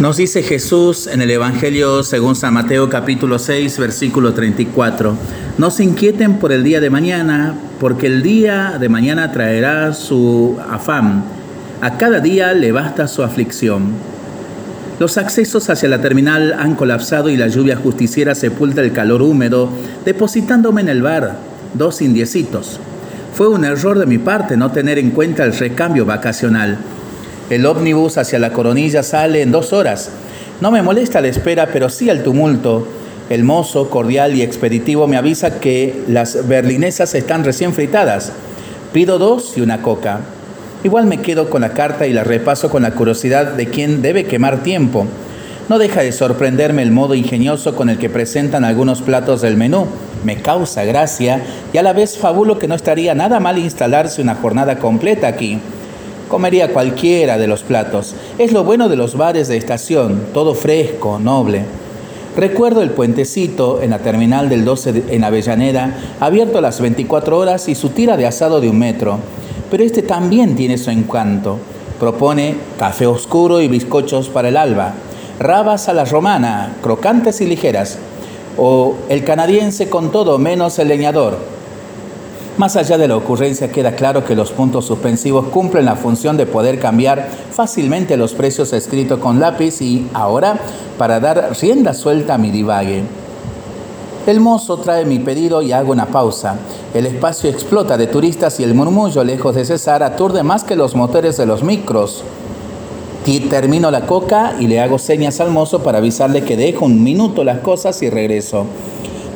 Nos dice Jesús en el Evangelio según San Mateo capítulo 6 versículo 34, no se inquieten por el día de mañana, porque el día de mañana traerá su afán, a cada día le basta su aflicción. Los accesos hacia la terminal han colapsado y la lluvia justiciera sepulta el calor húmedo, depositándome en el bar dos indiecitos. Fue un error de mi parte no tener en cuenta el recambio vacacional. El ómnibus hacia la coronilla sale en dos horas. No me molesta la espera, pero sí el tumulto. El mozo, cordial y expeditivo, me avisa que las berlinesas están recién fritadas. Pido dos y una coca. Igual me quedo con la carta y la repaso con la curiosidad de quien debe quemar tiempo. No deja de sorprenderme el modo ingenioso con el que presentan algunos platos del menú. Me causa gracia y a la vez fabulo que no estaría nada mal instalarse una jornada completa aquí. Comería cualquiera de los platos. Es lo bueno de los bares de estación, todo fresco, noble. Recuerdo el puentecito en la terminal del 12 en Avellaneda, abierto a las 24 horas y su tira de asado de un metro. Pero este también tiene su encanto. Propone café oscuro y bizcochos para el alba, rabas a la romana, crocantes y ligeras, o el canadiense con todo menos el leñador, más allá de la ocurrencia queda claro que los puntos suspensivos cumplen la función de poder cambiar fácilmente los precios escritos con lápiz y ahora para dar rienda suelta a mi divague. El mozo trae mi pedido y hago una pausa. El espacio explota de turistas y el murmullo, lejos de cesar, aturde más que los motores de los micros. Termino la coca y le hago señas al mozo para avisarle que dejo un minuto las cosas y regreso.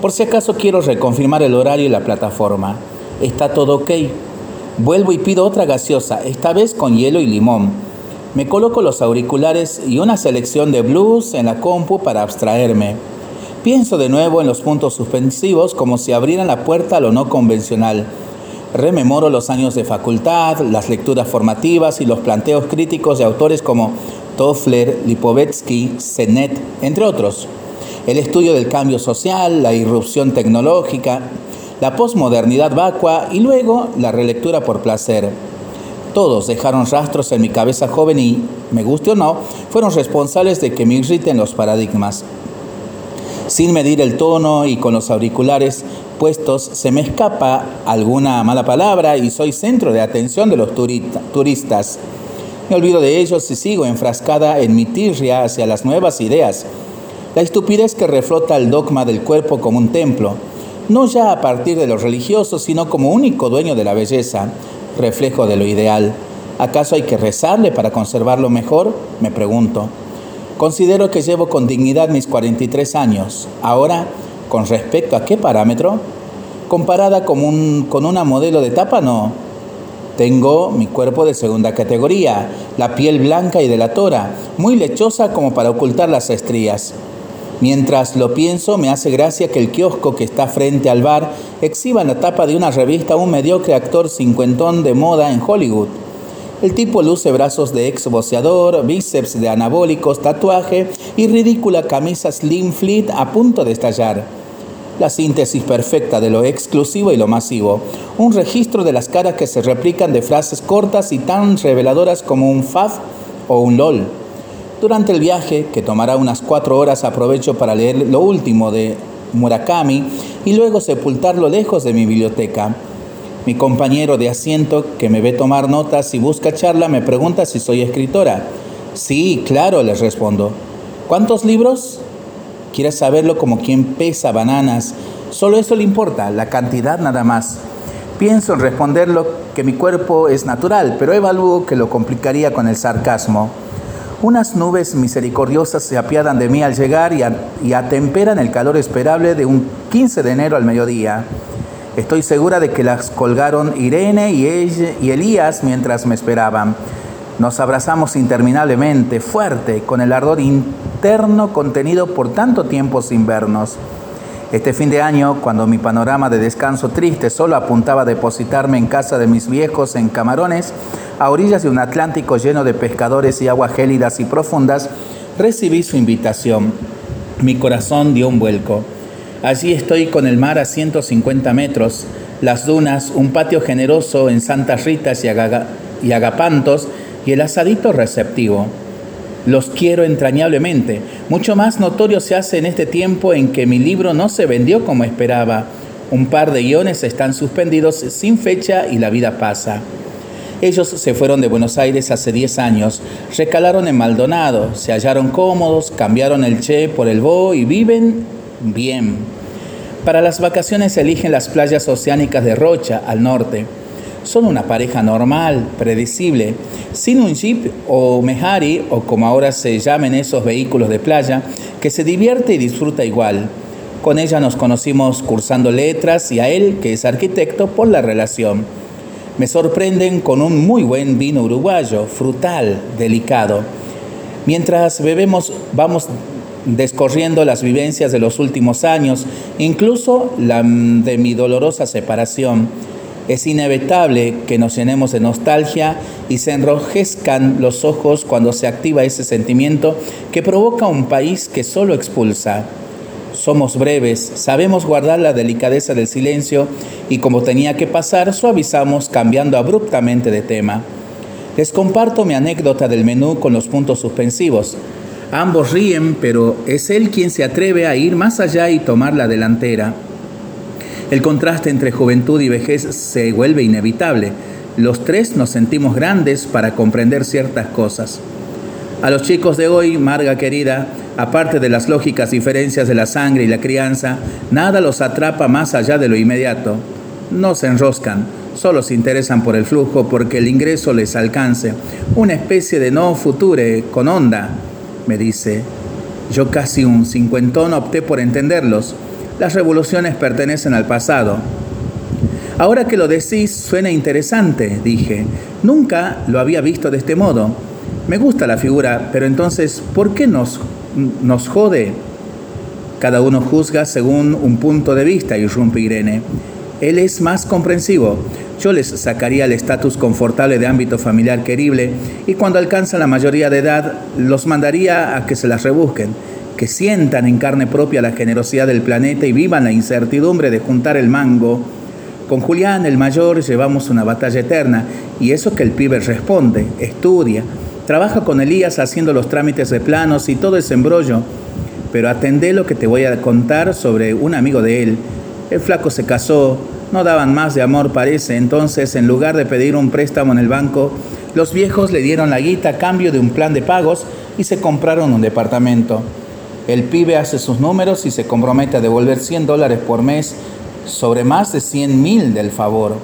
Por si acaso quiero reconfirmar el horario y la plataforma está todo ok. Vuelvo y pido otra gaseosa, esta vez con hielo y limón. Me coloco los auriculares y una selección de blues en la compu para abstraerme. Pienso de nuevo en los puntos suspensivos como si abrieran la puerta a lo no convencional. Rememoro los años de facultad, las lecturas formativas y los planteos críticos de autores como Toffler, Lipovetsky, Senet, entre otros. El estudio del cambio social, la irrupción tecnológica, la posmodernidad vacua y luego la relectura por placer. Todos dejaron rastros en mi cabeza joven y, me guste o no, fueron responsables de que me irriten los paradigmas. Sin medir el tono y con los auriculares puestos, se me escapa alguna mala palabra y soy centro de atención de los turistas. Me olvido de ellos y sigo enfrascada en mi tirria hacia las nuevas ideas. La estupidez que reflota el dogma del cuerpo como un templo no ya a partir de los religiosos, sino como único dueño de la belleza, reflejo de lo ideal. ¿Acaso hay que rezarle para conservarlo mejor? Me pregunto. Considero que llevo con dignidad mis 43 años. Ahora, ¿con respecto a qué parámetro? Comparada con, un, con una modelo de tapa, no. Tengo mi cuerpo de segunda categoría, la piel blanca y delatora, muy lechosa como para ocultar las estrías. Mientras lo pienso, me hace gracia que el kiosco que está frente al bar exhiba en la tapa de una revista un mediocre actor cincuentón de moda en Hollywood. El tipo luce brazos de ex boceador, bíceps de anabólicos, tatuaje y ridícula camisa slim fleet a punto de estallar. La síntesis perfecta de lo exclusivo y lo masivo. Un registro de las caras que se replican de frases cortas y tan reveladoras como un faf o un lol. Durante el viaje, que tomará unas cuatro horas, aprovecho para leer lo último de Murakami y luego sepultarlo lejos de mi biblioteca. Mi compañero de asiento, que me ve tomar notas y busca charla, me pregunta si soy escritora. Sí, claro, les respondo. ¿Cuántos libros? Quiere saberlo como quien pesa bananas. Solo eso le importa, la cantidad nada más. Pienso en responderlo que mi cuerpo es natural, pero evalúo que lo complicaría con el sarcasmo. Unas nubes misericordiosas se apiadan de mí al llegar y, atemperan el calor esperable de un 15 de enero al mediodía. Estoy segura de que las colgaron Irene y, y Elías mientras me esperaban. Nos abrazamos interminablemente, fuerte, con el ardor interno contenido por tanto tiempo sin vernos. Este fin de año, cuando mi panorama de descanso triste solo apuntaba a depositarme en casa de mis viejos en Camarones, a orillas de un Atlántico lleno de pescadores y aguas gélidas y profundas, recibí su invitación. Mi corazón dio un vuelco. Allí estoy con el mar a 150 metros, las dunas, un patio generoso en Santas Ritas y, Agapantos y el asadito receptivo. Los quiero entrañablemente. Mucho más notorio se hace en este tiempo en que mi libro no se vendió como esperaba. Un par de guiones están suspendidos sin fecha y la vida pasa. Ellos se fueron de Buenos Aires hace 10 años, recalaron en Maldonado, se hallaron cómodos, cambiaron el Che por el Bo y viven bien. Para las vacaciones eligen las playas oceánicas de Rocha, al norte. Son una pareja normal, predecible, sin un jeep o mejari, o como ahora se llamen esos vehículos de playa, que se divierte y disfruta igual. Con ella nos conocimos cursando letras y a él, que es arquitecto, por la relación me sorprenden con un muy buen vino uruguayo, frutal, delicado. Mientras bebemos, vamos descorriendo las vivencias de los últimos años, incluso la de mi dolorosa separación. Es inevitable que nos llenemos de nostalgia y se enrojezcan los ojos cuando se activa ese sentimiento que provoca un país que solo expulsa. Somos breves, sabemos guardar la delicadeza del silencio y como tenía que pasar, suavizamos cambiando abruptamente de tema. Les comparto mi anécdota del menú con los puntos suspensivos. Ambos ríen, pero es él quien se atreve a ir más allá y tomar la delantera. El contraste entre juventud y vejez se vuelve inevitable. Los tres nos sentimos grandes para comprender ciertas cosas. A los chicos de hoy, Marga querida, aparte de las lógicas diferencias de la sangre y la crianza, nada los atrapa más allá de lo inmediato. No se enroscan, solo se interesan por el flujo porque el ingreso les alcance. Una especie de no future con onda, me dice. Yo casi un cincuentón opté por entenderlos. Las revoluciones pertenecen al pasado. Ahora que lo decís, suena interesante, dije. Nunca lo había visto de este modo. Me gusta la figura, pero entonces, ¿por qué nos nos jode. Cada uno juzga según un punto de vista, irrumpe Irene. Él es más comprensivo. Yo les sacaría el estatus confortable de ámbito familiar querible y cuando alcanzan la mayoría de edad los mandaría a que se las rebusquen, que sientan en carne propia la generosidad del planeta y vivan la incertidumbre de juntar el mango. Con Julián, el mayor, llevamos una batalla eterna y eso que el pibe responde, estudia, Trabaja con Elías haciendo los trámites de planos y todo ese embrollo. Pero atendé lo que te voy a contar sobre un amigo de él. El flaco se casó, no daban más de amor parece, entonces en lugar de pedir un préstamo en el banco, los viejos le dieron la guita a cambio de un plan de pagos y se compraron un departamento. El pibe hace sus números y se compromete a devolver 100 dólares por mes sobre más de 100 mil del favor.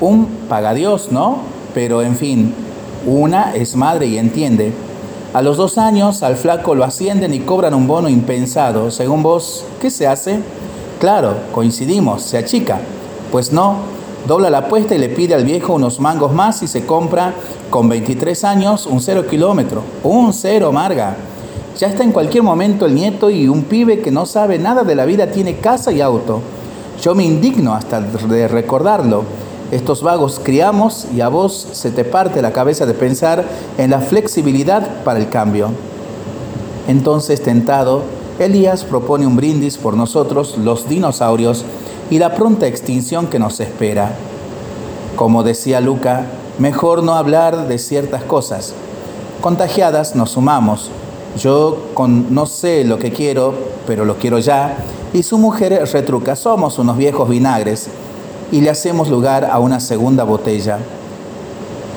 Un pagadios, ¿no? Pero en fin, una es madre y entiende. A los dos años al flaco lo ascienden y cobran un bono impensado. Según vos, ¿qué se hace? Claro, coincidimos, se achica. Pues no, dobla la apuesta y le pide al viejo unos mangos más y se compra con 23 años un cero kilómetro. Un cero, Marga. Ya está en cualquier momento el nieto y un pibe que no sabe nada de la vida tiene casa y auto. Yo me indigno hasta de recordarlo. Estos vagos criamos y a vos se te parte la cabeza de pensar en la flexibilidad para el cambio. Entonces, tentado, Elías propone un brindis por nosotros, los dinosaurios, y la pronta extinción que nos espera. Como decía Luca, mejor no hablar de ciertas cosas. Contagiadas nos sumamos. Yo con no sé lo que quiero, pero lo quiero ya, y su mujer retruca, somos unos viejos vinagres y le hacemos lugar a una segunda botella.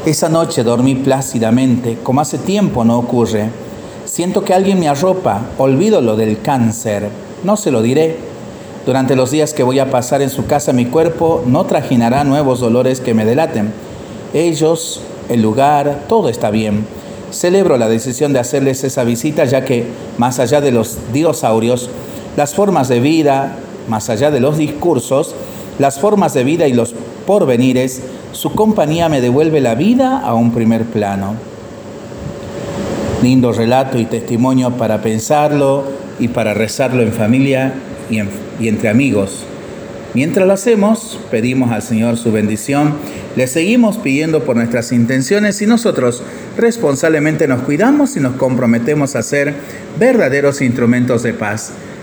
Esa noche dormí plácidamente, como hace tiempo no ocurre. Siento que alguien me arropa, olvido lo del cáncer, no se lo diré. Durante los días que voy a pasar en su casa mi cuerpo no trajinará nuevos dolores que me delaten. Ellos, el lugar, todo está bien. Celebro la decisión de hacerles esa visita ya que, más allá de los dinosaurios, las formas de vida, más allá de los discursos, las formas de vida y los porvenires, su compañía me devuelve la vida a un primer plano. Lindo relato y testimonio para pensarlo y para rezarlo en familia y, y entre amigos. Mientras lo hacemos, pedimos al Señor su bendición, le seguimos pidiendo por nuestras intenciones y nosotros responsablemente nos cuidamos y nos comprometemos a ser verdaderos instrumentos de paz.